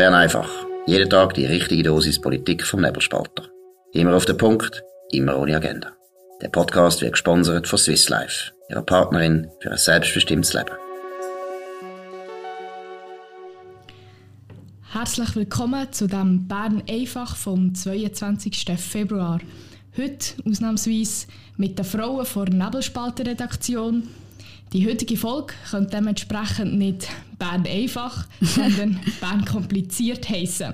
Bern einfach. Jeden Tag die richtige Dosis Politik vom Nebelspalter. Immer auf den Punkt, immer ohne Agenda. Der Podcast wird gesponsert von Swiss Life, ihrer Partnerin für ein selbstbestimmtes Leben. Herzlich willkommen zu dem Bern einfach vom 22. Februar. Heute ausnahmsweise mit den Frauen vor Nebelspalter Redaktion die heutige Folge könnte dementsprechend nicht Bern einfach, sondern Bern kompliziert heißen.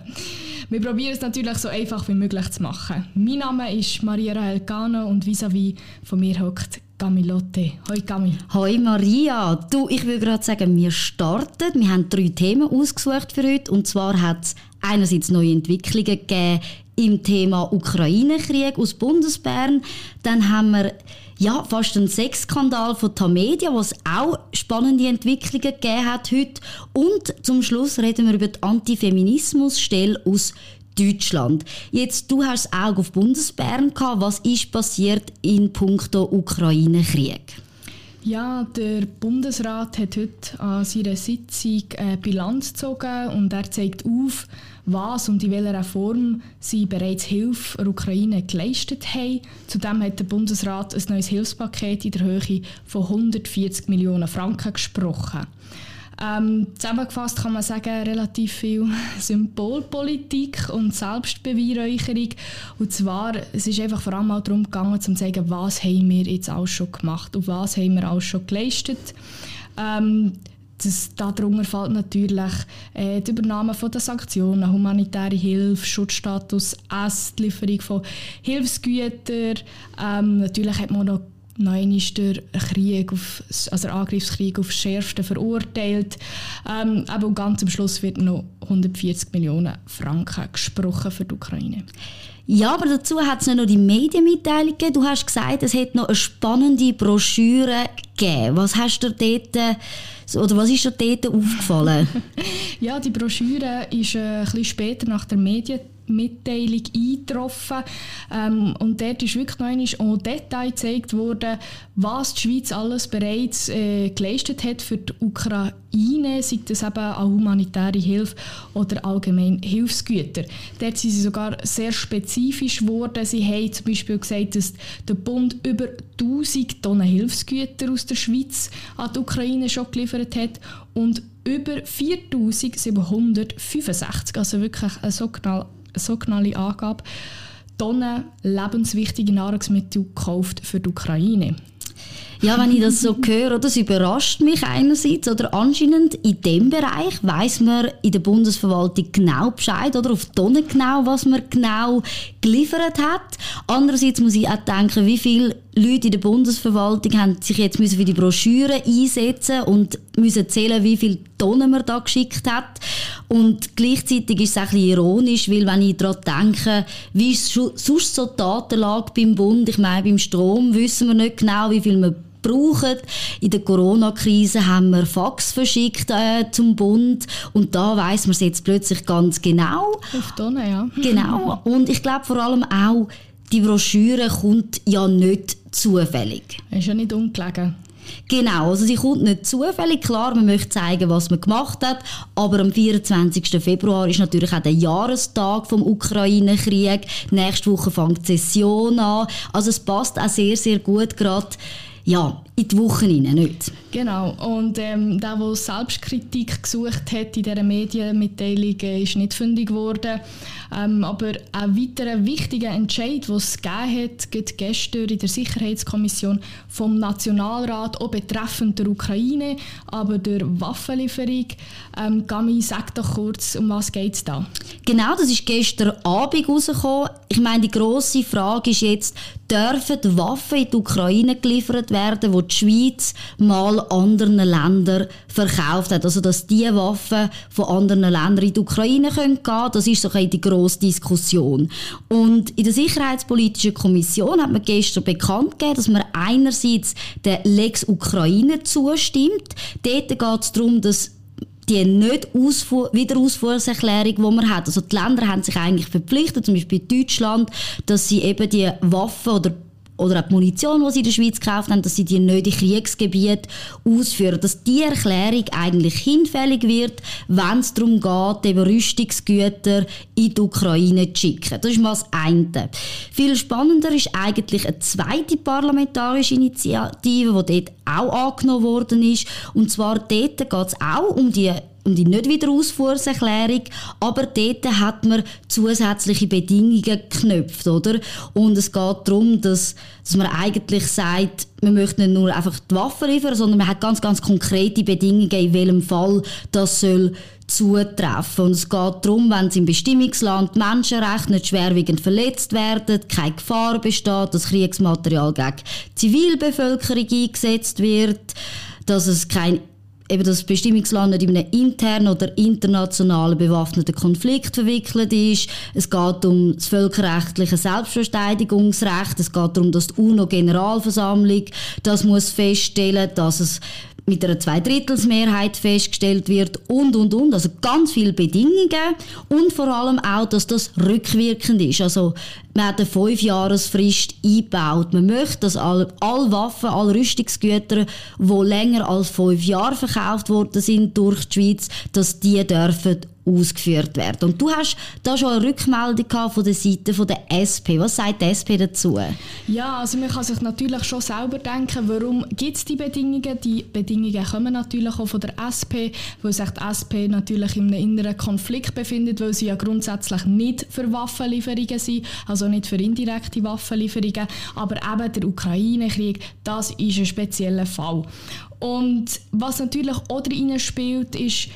Wir probieren es natürlich so einfach wie möglich zu machen. Mein Name ist Maria Rahel Gano und vis-à-vis -vis von mir hockt Gamilotte. Hoi Gami. Hoi Maria. Du, ich will gerade sagen, wir starten. Wir haben drei Themen ausgesucht für heute. Und zwar hat es einerseits neue Entwicklungen gegeben im Thema Ukraine-Krieg aus Bundesbern. Dann haben wir ja, fast ein Sexskandal von Tamedia, was auch spannende Entwicklungen gegeben hat heute. Und zum Schluss reden wir über die Antifeminismusstelle aus Deutschland. Jetzt, du hast das Auge auf Bundesbern gehabt. Was ist passiert in puncto Ukraine-Krieg? Ja, der Bundesrat hat heute an seiner Sitzung eine Bilanz gezogen und er zeigt auf, was und in welcher Form sie bereits Hilfe der Ukraine geleistet haben. Zudem hat der Bundesrat ein neues Hilfspaket in der Höhe von 140 Millionen Franken gesprochen. Ähm, zusammengefasst kann man sagen, relativ viel Symbolpolitik und Selbstbeweihräucherung. Und zwar, es ist einfach vor allem darum gegangen, zu zeigen, was haben wir jetzt alles schon gemacht und was haben wir alles schon geleistet. Ähm, das, darunter fällt natürlich äh, die Übernahme von der Sanktionen, humanitäre Hilfe, Schutzstatus S, die Lieferung von Hilfsgütern. Ähm, natürlich hat man noch Nein ist der Krieg auf, also der Angriffskrieg auf Schärfste verurteilt. Ähm, aber ganz am Schluss wird noch 140 Millionen Franken gesprochen für die Ukraine. Ja, aber dazu hat es noch die Medienmitteilung gegeben. Du hast gesagt, es hätte noch eine spannende Broschüre gegeben. Was hast du dort oder was ist dir dort aufgefallen? ja, die Broschüre ist äh, ein bisschen später nach der Medienmitteilung eingetroffen. Ähm, und dort ist wirklich noch einmal en Detail gezeigt worden, was die Schweiz alles bereits äh, geleistet hat für die Ukraine sei das eben an humanitäre Hilfe oder allgemein Hilfsgüter. Dort sind sie sogar sehr spezifisch geworden. Sie haben zum Beispiel gesagt, dass der Bund über 1000 Tonnen Hilfsgüter aus der Schweiz an die Ukraine schon geliefert hat und über 4765, also wirklich eine so genaue, so genaue Angabe, Tonnen lebenswichtige Nahrungsmittel gekauft für die Ukraine. Ja, wenn ich das so höre, das überrascht mich einerseits. Oder anscheinend in dem Bereich weiß man in der Bundesverwaltung genau Bescheid oder auf Tonnen genau, was man genau geliefert hat. Andererseits muss ich auch denken, wie viele Leute in der Bundesverwaltung haben sich jetzt müssen für die Broschüre einsetzen und müssen zählen, wie viele Tonnen man da geschickt hat. Und gleichzeitig ist es ein bisschen ironisch, weil wenn ich daran denke, wie ist sonst so die Datenlage beim Bund, ich meine, beim Strom wissen wir nicht genau, wie viel wir brauchen. In der Corona-Krise haben wir Fax verschickt äh, zum Bund und da weiß man es jetzt plötzlich ganz genau. Auf Tonnen, ja. Genau. Und ich glaube vor allem auch, die Broschüre kommt ja nicht zufällig. Ist ja nicht ungelegen. Genau, also sie kommt nicht zufällig. Klar, man möchte zeigen, was man gemacht hat, aber am 24. Februar ist natürlich auch der Jahrestag vom Ukraine-Krieg. Nächste Woche fängt die Session an. Also es passt auch sehr, sehr gut gerade ja, in die Woche rein, nicht? Genau. Und ähm, der, der Selbstkritik gesucht hat in dieser Medienmitteilung, äh, ist nicht fündig geworden. Ähm, aber ein weiterer wichtiger Entscheid, den es gegeben hat, gestern in der Sicherheitskommission vom Nationalrat, auch betreffend der Ukraine, aber der Waffenlieferung. Ähm, Gami, sag doch kurz, um was geht es da? Genau, das ist gestern Abend rausgekommen. Ich meine, die grosse Frage ist jetzt, dürfen Waffen in die Ukraine geliefert werden, die die Schweiz mal anderen Ländern verkauft hat? Also, dass diese Waffen von anderen Ländern in die Ukraine gehen können, das ist so die grosse Diskussion. Und in der Sicherheitspolitischen Kommission hat man gestern bekannt gegeben, dass man einerseits der Lex Ukraine zustimmt. Dort geht es darum, dass die nicht Wiederausfuhrserklärung, die man hat. Also die Länder haben sich eigentlich verpflichtet, zum Beispiel Deutschland, dass sie eben die Waffen oder oder auch die Munition, die sie in der Schweiz gekauft haben, dass sie die nicht in Kriegsgebiete ausführen. Dass die Erklärung eigentlich hinfällig wird, wenn es darum geht, eben Rüstungsgüter in die Ukraine zu schicken. Das ist mal das eine. Viel spannender ist eigentlich eine zweite parlamentarische Initiative, die dort auch angenommen worden ist. Und zwar dort geht es auch um die um die Nicht-Wiederausfuhrserklärung, aber dort hat man zusätzliche Bedingungen geknüpft, oder? Und es geht darum, dass, dass man eigentlich sagt, man möchte nicht nur einfach die Waffen liefern, sondern man hat ganz, ganz konkrete Bedingungen, in welchem Fall das soll zutreffen. Und es geht darum, wenn es im Bestimmungsland Menschenrechte nicht schwerwiegend verletzt werden, keine Gefahr besteht, dass Kriegsmaterial gegen Zivilbevölkerung eingesetzt wird, dass es kein eben das Bestimmungsland nicht in einem internen oder internationalen bewaffneten Konflikt verwickelt ist. Es geht um das völkerrechtliche Selbstverteidigungsrecht. Es geht darum, dass die UNO-Generalversammlung das muss feststellen, dass es mit einer Zweidrittelsmehrheit festgestellt wird und, und, und. Also ganz viele Bedingungen und vor allem auch, dass das rückwirkend ist. Also man hat eine Fünfjahresfrist eingebaut. Man möchte, dass alle, alle Waffen, alle Rüstungsgüter, die länger als fünf Jahre verkauft worden sind durch die Schweiz, dass die dürfen ausgeführt werden. Und du hast da schon eine Rückmeldung von der Seite der SP. Was sagt die SP dazu? Ja, also man kann sich natürlich schon selber denken, warum gibt es die Bedingungen? Die Bedingungen kommen natürlich auch von der SP, weil sich die SP natürlich in einem inneren Konflikt befindet, weil sie ja grundsätzlich nicht für Waffenlieferungen sind, also nicht für indirekte Waffenlieferungen, aber eben der Ukraine-Krieg, das ist ein spezieller Fall. Und was natürlich auch rein spielt, ist,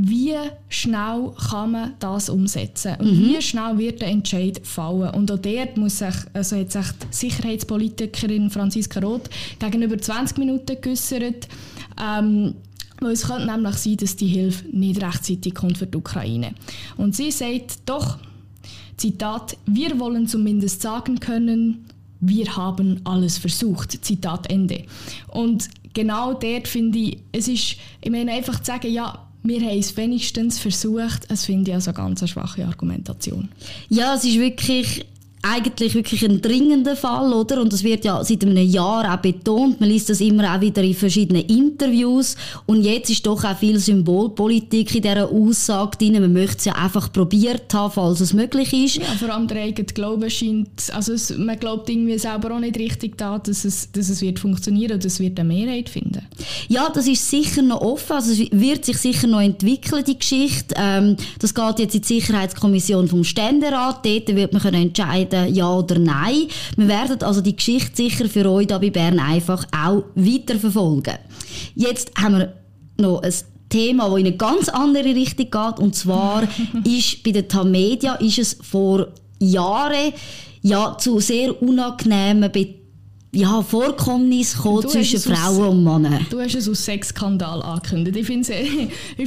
wie schnell kann man das umsetzen und mhm. wie schnell wird der Entscheid fallen. Und auch dort muss sich, also hat sich die Sicherheitspolitikerin Franziska Roth gegenüber 20 Minuten geäussert, ähm, weil es könnte nämlich sein, dass die Hilfe nicht rechtzeitig kommt für die Ukraine. Und sie sagt doch, Zitat, wir wollen zumindest sagen können, wir haben alles versucht. Zitat Ende. Und genau dort finde ich, es ist, ich meine einfach zu sagen, ja, wir haben es wenigstens versucht. Es finde ich also ganz eine schwache Argumentation. Ja, es ist wirklich eigentlich wirklich ein dringender Fall, oder? Und das wird ja seit einem Jahr auch betont. Man liest das immer auch wieder in verschiedenen Interviews. Und jetzt ist doch auch viel Symbolpolitik in dieser Aussage drin. Man möchte es ja einfach probiert haben, falls es möglich ist. Ja, vor allem der eigene Glaube scheint, also es, man glaubt irgendwie selber auch nicht richtig da, dass es, dass es wird funktionieren und es wird eine Mehrheit finden. Ja, das ist sicher noch offen. Also es wird sich sicher noch entwickeln, die Geschichte. Ähm, das geht jetzt in die Sicherheitskommission vom Ständerat. Dort wird man können entscheiden entscheiden, ja oder nein. Wir werden also die Geschichte sicher für euch hier bei Bern einfach auch weiterverfolgen. Jetzt haben wir noch ein Thema, das in eine ganz andere Richtung geht. Und zwar ist bei der Tamedia ist es vor Jahren ja, zu sehr unangenehmen Be ja, Vorkommnis zwischen Frauen und Männern. Du hast es als Sexskandal angekündigt. Ich finde es ein, ein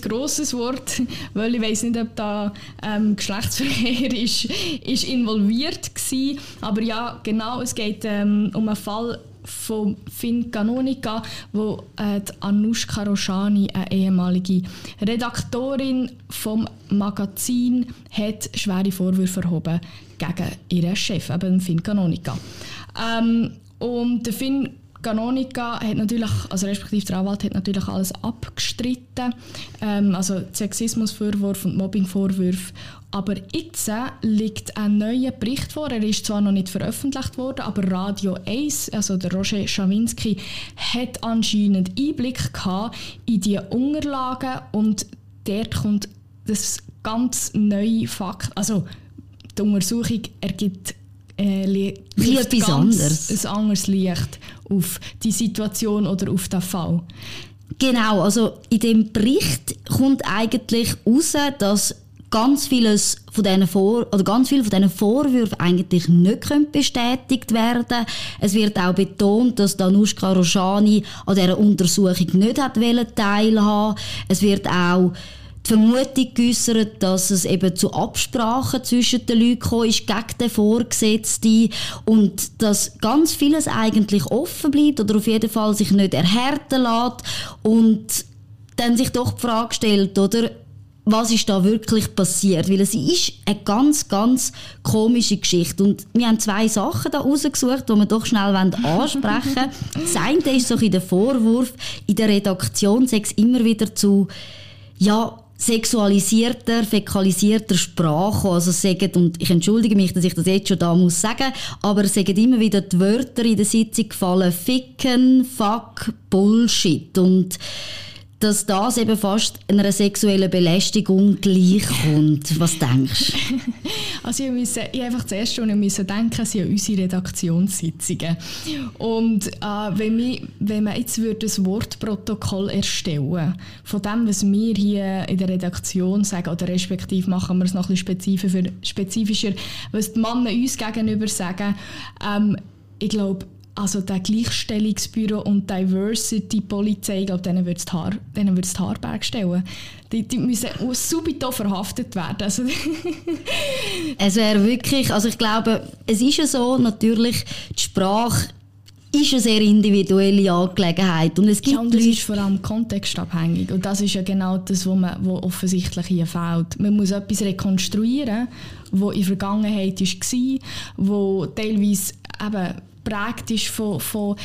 grosses Wort, weil ich weiß nicht, ob da ähm, Geschlechtsverkehr ist, ist involviert war. Aber ja, genau, es geht ähm, um einen Fall von Finn Canonica, wo äh, Anushka Roshani, eine ehemalige Redaktorin vom Magazin, hat schwere Vorwürfe erhoben gegen ihren Chef, eben Finn Canonica. Ähm, und Finn Canonica hat natürlich, also respektive der Anwalt hat natürlich alles abgestritten, ähm, also Sexismusvorwurf und Mobbingvorwürfe. Aber jetzt liegt ein neuer Bericht vor. Er ist zwar noch nicht veröffentlicht worden, aber Radio 1, also der Roger Schawinski, hat anscheinend Einblick gehabt in die Unterlagen und dort kommt das ganz neue Fakt, also die Untersuchung ergibt äh, Wie etwas anderes. ein anderes Licht auf die Situation oder auf den Fall. Genau, also in dem Bericht kommt eigentlich raus, dass ganz vieles von diesen Vor oder ganz viele von diesen Vorwürfen eigentlich nicht bestätigt werden. Es wird auch betont, dass Danushka Roshani an dieser Untersuchung nicht hat teilhaben. Es wird auch die Vermutung geäußert, dass es eben zu Absprachen zwischen den Leuten gekommen ist gegen den Vorgesetzten und dass ganz vieles eigentlich offen bleibt oder auf jeden Fall sich nicht erhärten lässt und dann sich doch die Frage stellt, oder, was ist da wirklich passiert, weil es ist eine ganz, ganz komische Geschichte und wir haben zwei Sachen da rausgesucht, die wir doch schnell ansprechen wollen. das eine ist so ein der Vorwurf, in der Redaktion sei es immer wieder zu, ja, sexualisierter, fäkalisierter Sprache, also sagen, und ich entschuldige mich, dass ich das jetzt schon da muss sagen, aber sagen immer wieder die Wörter in der Sitzung gefallen, ficken, fuck, Bullshit. Und dass das eben fast einer sexuellen Belästigung gleichkommt. Was denkst du? Also ich ich einfach zuerst schon müssen denken, sie an unsere Redaktionssitzungen. Und äh, wenn, wir, wenn man jetzt würde das Wortprotokoll erstellen von dem, was wir hier in der Redaktion sagen, oder respektive machen wir es noch ein bisschen spezifischer, was die Männer uns gegenüber sagen, ähm, ich glaube, also der Gleichstellungsbüro und Diversity Polizei, ich glaube, denen würde es das Haarberg stellen. Die, die müssen subito verhaftet werden. Also es wäre wirklich, also ich glaube, es ist ja so, natürlich, die Sprache ist eine sehr individuelle Angelegenheit. Und es gibt ja, und das ist vor allem kontextabhängig. Und das ist ja genau das, was man, wo offensichtlich hier fehlt. Man muss etwas rekonstruieren, was in der Vergangenheit war, wo teilweise eben geprägt ist von, von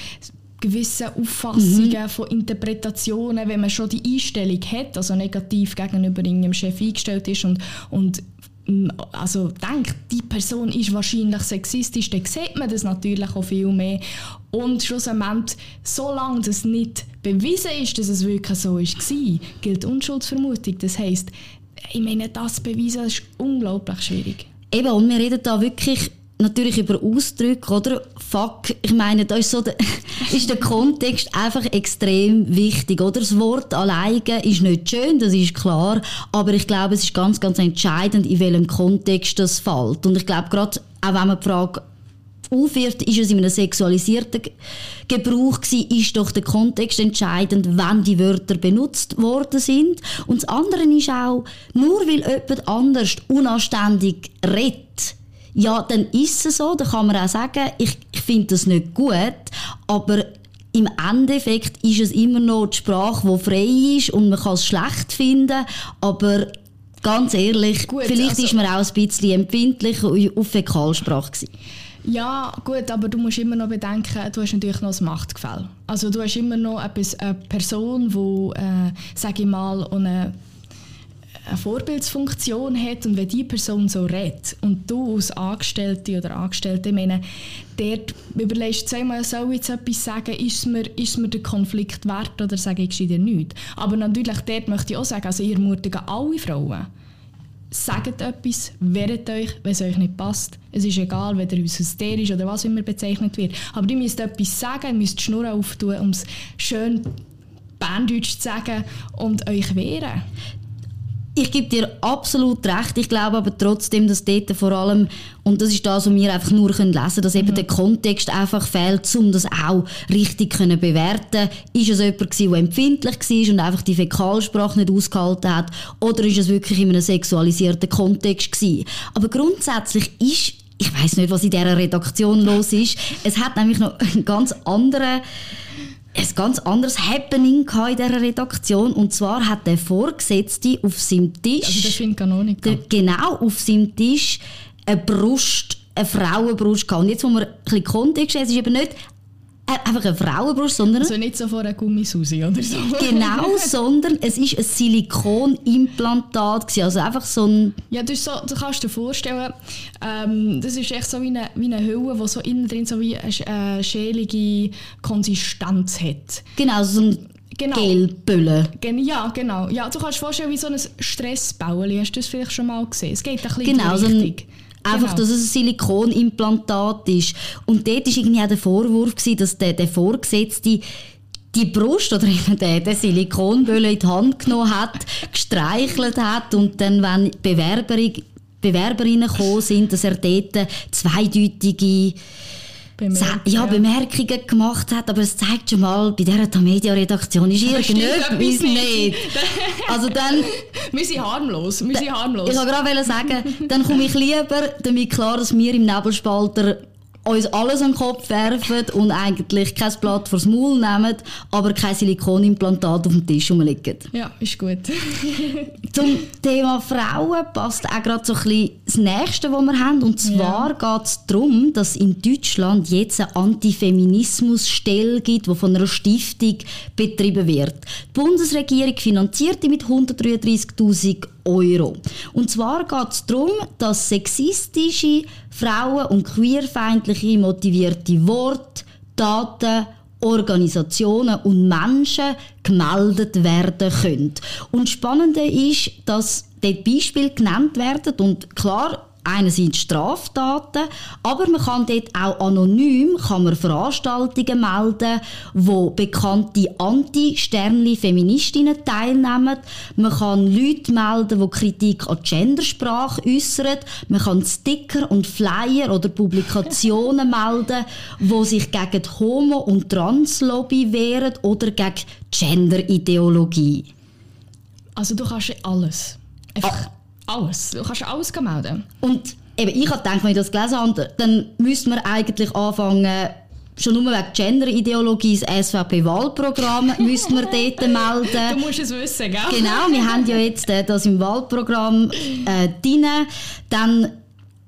gewissen Auffassungen, mhm. von Interpretationen, wenn man schon die Einstellung hat, also negativ gegenüber irgendeinem Chef eingestellt ist und, und mm, also denkt, die Person ist wahrscheinlich sexistisch, dann sieht man das natürlich auch viel mehr. Und schlussendlich, solange das nicht bewiesen ist, dass es wirklich so war, gilt Unschuldsvermutung. Das heisst, ich meine, das beweisen ist unglaublich schwierig. Eben, und wir reden da wirklich natürlich über Ausdrücke, oder? Fuck, ich meine, da ist, so der, ist der Kontext einfach extrem wichtig, oder? Das Wort alleine ist nicht schön, das ist klar, aber ich glaube, es ist ganz, ganz entscheidend, in welchem Kontext das fällt. Und ich glaube, gerade auch wenn man die Frage aufwirft, ist es in einem sexualisierten Gebrauch gewesen, ist doch der Kontext entscheidend, wenn die Wörter benutzt worden sind. Und das andere ist auch, nur weil jemand anders unanständig redet, ja, dann ist es so, dann kann man auch sagen, ich, ich finde das nicht gut, aber im Endeffekt ist es immer noch die Sprache, die frei ist und man kann es schlecht finden, aber ganz ehrlich, gut, vielleicht also, ist man auch ein bisschen empfindlich auf Fäkalsprache gewesen. Ja, gut, aber du musst immer noch bedenken, du hast natürlich noch das Machtgefälle. Also du hast immer noch etwas, eine Person, die, äh, sage ich mal, eine eine Vorbildsfunktion hat und wenn die Person so redet und du als Angestellte oder Angestellte, meine, dort überlegst zweimal, soll ich jetzt etwas sagen, ist mir, ist mir der Konflikt wert oder sage ich dir nichts. Aber natürlich, dort möchte ich auch sagen, also ihr ermutige alle Frauen, sagt etwas, wehret euch, wenn es euch nicht passt. Es ist egal, weder ihr hysterisch oder was immer bezeichnet wird. Aber ihr müsst etwas sagen, ihr müsst die Schnur auftun, um es schön Berndeutsch zu sagen und euch wehren. Ich gebe dir absolut recht. Ich glaube aber trotzdem, dass dort vor allem, und das ist das, was wir einfach nur lesen können, dass eben mhm. der Kontext einfach fehlt, um das auch richtig zu bewerten. Ist es jemand gewesen, der empfindlich war und einfach die Fäkalsprache nicht ausgehalten hat? Oder ist es wirklich in einem sexualisierten Kontext gewesen? Aber grundsätzlich ist ich weiß nicht, was in dieser Redaktion los ist. Es hat nämlich noch einen ganz anderen ein ganz anderes Happening in dieser Redaktion. Und zwar hat der Vorgesetzte auf seinem Tisch. Also der Finkanomiker. Genau, auf seinem Tisch eine Brust, eine Frauenbrust gehabt. Und jetzt, wo wir ein bisschen Kontext haben, es ist eben nicht einfach eine Frauenbrust, sondern... Also nicht so vor einer Gummisusi oder so. genau, sondern es ist ein Silikonimplantat also einfach so ein... Ja, das so, du kannst dir vorstellen, ähm, das ist echt so wie eine, wie eine Hülle, die so innen drin so wie eine äh, schälige Konsistenz hat. Genau, so ein genau. Gelbülle. Ja, genau. Ja, du kannst dir vorstellen wie so ein Stressbauli. Hast du das vielleicht schon mal gesehen? Es geht ein bisschen genau, in die Richtung. So Einfach, genau. dass es ein Silikonimplantat ist. Und dort war irgendwie auch der Vorwurf, gewesen, dass der, der Vorgesetzte die Brust oder eben der, der Silikonbölle in die Hand genommen hat, gestreichelt hat und dann, wenn Bewerberin, Bewerberinnen gekommen sind, dass er dort zweideutige Bemerk ja, Bemerkungen gemacht hat, aber es zeigt schon mal, bei dieser Tamedia-Redaktion ist irgendetwas nicht. nicht. Also dann... wir sind harmlos, wir sind harmlos. Ich wollte gerade sagen, dann komme ich lieber damit klar, dass wir im Nebelspalter uns alles an den Kopf werfen und eigentlich kein Blatt vors Maul nehmen, aber kein Silikonimplantat auf dem Tisch rumliegen. Ja, ist gut. Zum Thema Frauen passt auch gerade so ein bisschen das Nächste, was wir haben. Und zwar ja. geht es darum, dass in Deutschland jetzt eine Antifeminismusstelle gibt, die von einer Stiftung betrieben wird. Die Bundesregierung finanziert die mit 133.000 Euro. Und zwar geht es darum, dass sexistische, frauen- und queerfeindliche motivierte Worte, Daten, Organisationen und Menschen gemeldet werden können. Und spannende ist, dass dort Beispiele genannt werden und klar, einerseits Straftaten, aber man kann dort auch anonym kann man Veranstaltungen melden, wo bekannte Anti-Sternli-Feministinnen teilnehmen. Man kann Leute melden, die Kritik an Gendersprache äußern. Man kann Sticker und Flyer oder Publikationen melden, wo sich gegen die Homo- und Trans-Lobby wehren oder gegen Gender-Ideologie. Also du kannst alles. Einfach ah alles. Du kannst alles melden. Und eben, ich habe gedacht, wenn ich das gelesen habe, dann müssten wir eigentlich anfangen, schon nur wegen Gender-Ideologie das SVP-Wahlprogramm müssen wir dort melden. Du musst es wissen, gell? Genau, wir haben ja jetzt äh, das im Wahlprogramm äh, drin. Dann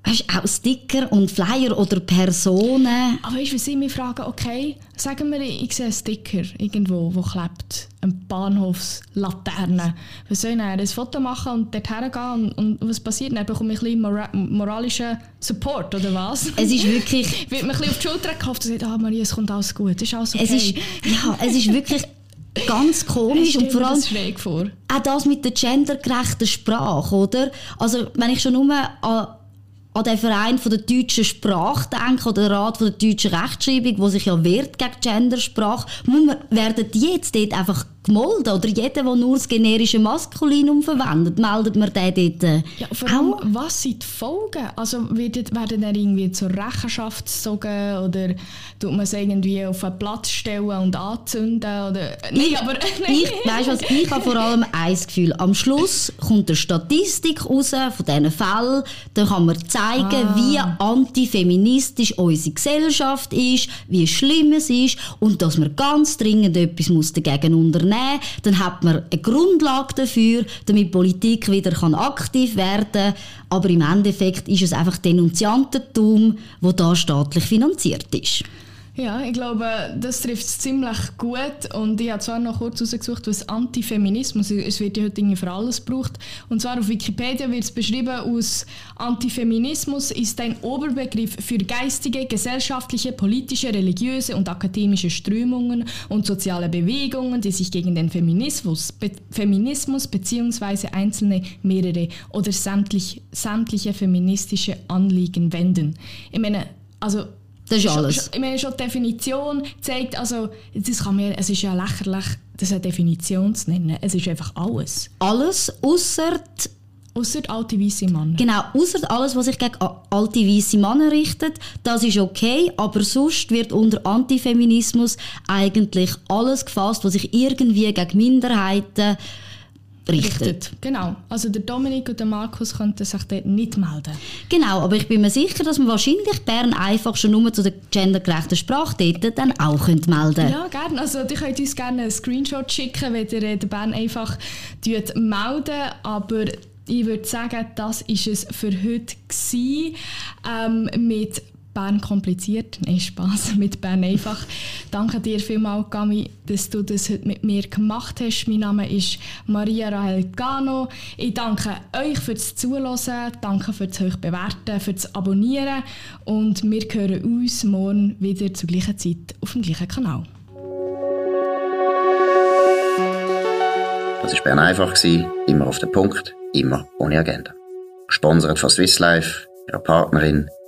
Weißt auch Sticker und Flyer oder Personen. Aber weißt du, ich mich frage, okay, sagen wir, ich sehe einen Sticker irgendwo, wo klebt, eine Bahnhofslaterne. Was soll ich dann? Ein Foto machen und dort hergehen und, und was passiert? Dann bekomme ich ein bisschen mora moralischen Support, oder was? Es ist wirklich... Wird mir ein bisschen auf die Schulter gehofft und sagt, ah Maria, es kommt alles gut, es ist alles okay. Es ist, ja, es ist wirklich ganz komisch und vor allem das vor. auch das mit der gendergerechten Sprache, oder? Also wenn ich schon nur an an den Verein von der deutschen Sprache denken oder den Rat von der deutschen Rechtschreibung, wo sich ja wehrt gegen Gendersprache, werden die jetzt dort einfach gemolden? Oder jeder, der nur das generische Maskulinum verwendet, meldet man den dort äh, ja, vor allem, was sind die Folgen? Also werden, werden dann irgendwie zur Rechenschaft gezogen oder tut man es irgendwie auf einen Platz stellen und anzünden? Oder, nein, ich, aber... Ich, weißt was, ich habe vor allem ein Gefühl. Am Schluss kommt eine Statistik raus von diesen Fällen. Dann kann man zeigen, ah. wie antifeministisch unsere Gesellschaft ist, wie schlimm es ist und dass man ganz dringend etwas dagegen unternehmen nehmen, dann hat man eine Grundlage dafür, damit Politik wieder aktiv werden kann. Aber im Endeffekt ist es einfach Denunziantentum, das da staatlich finanziert ist. Ja, ich glaube, das trifft es ziemlich gut. Und ich habe zwar noch kurz herausgesucht, was Antifeminismus ist. Es wird ja heute für alles gebraucht. Und zwar auf Wikipedia wird es beschrieben als Antifeminismus ist ein Oberbegriff für geistige, gesellschaftliche, politische, religiöse und akademische Strömungen und soziale Bewegungen, die sich gegen den Feminismus, Be Feminismus bzw. einzelne, mehrere oder sämtlich, sämtliche feministische Anliegen wenden. Ich meine, also das ist alles. Ich meine, schon die Definition zeigt, also, das kann mir, es ist ja lächerlich, das eine Definition zu nennen. Es ist einfach alles. Alles, außer Außer alte weiße Männer. Genau, außer alles, was sich gegen alte weiße Männer richtet, das ist okay, aber sonst wird unter Antifeminismus eigentlich alles gefasst, was sich irgendwie gegen Minderheiten richtet. richtet. Genau. Also der Dominik und der Markus könnten sich dort nicht melden. Genau, aber ich bin mir sicher, dass man wahrscheinlich Bern einfach schon nur zu der gendergerechten Sprache dort dann auch melden könnte. Ja, gerne. Also ihr könnt uns gerne einen Screenshot schicken, wenn ihr den Bern einfach melden aber ich würde sagen, das ist es für heute gewesen, ähm, mit Bern kompliziert. Nein, Spaß mit Bern einfach. Danke dir vielmals, Gami, dass du das heute mit mir gemacht hast. Mein Name ist Maria Rahel Gano. Ich danke euch fürs Zuhören, danke fürs euch bewerten, fürs Abonnieren und wir hören uns morgen wieder zur gleichen Zeit auf dem gleichen Kanal. Das war Bern einfach, immer auf den Punkt, immer ohne Agenda. Gesponsert von Swiss Life, ihrer Partnerin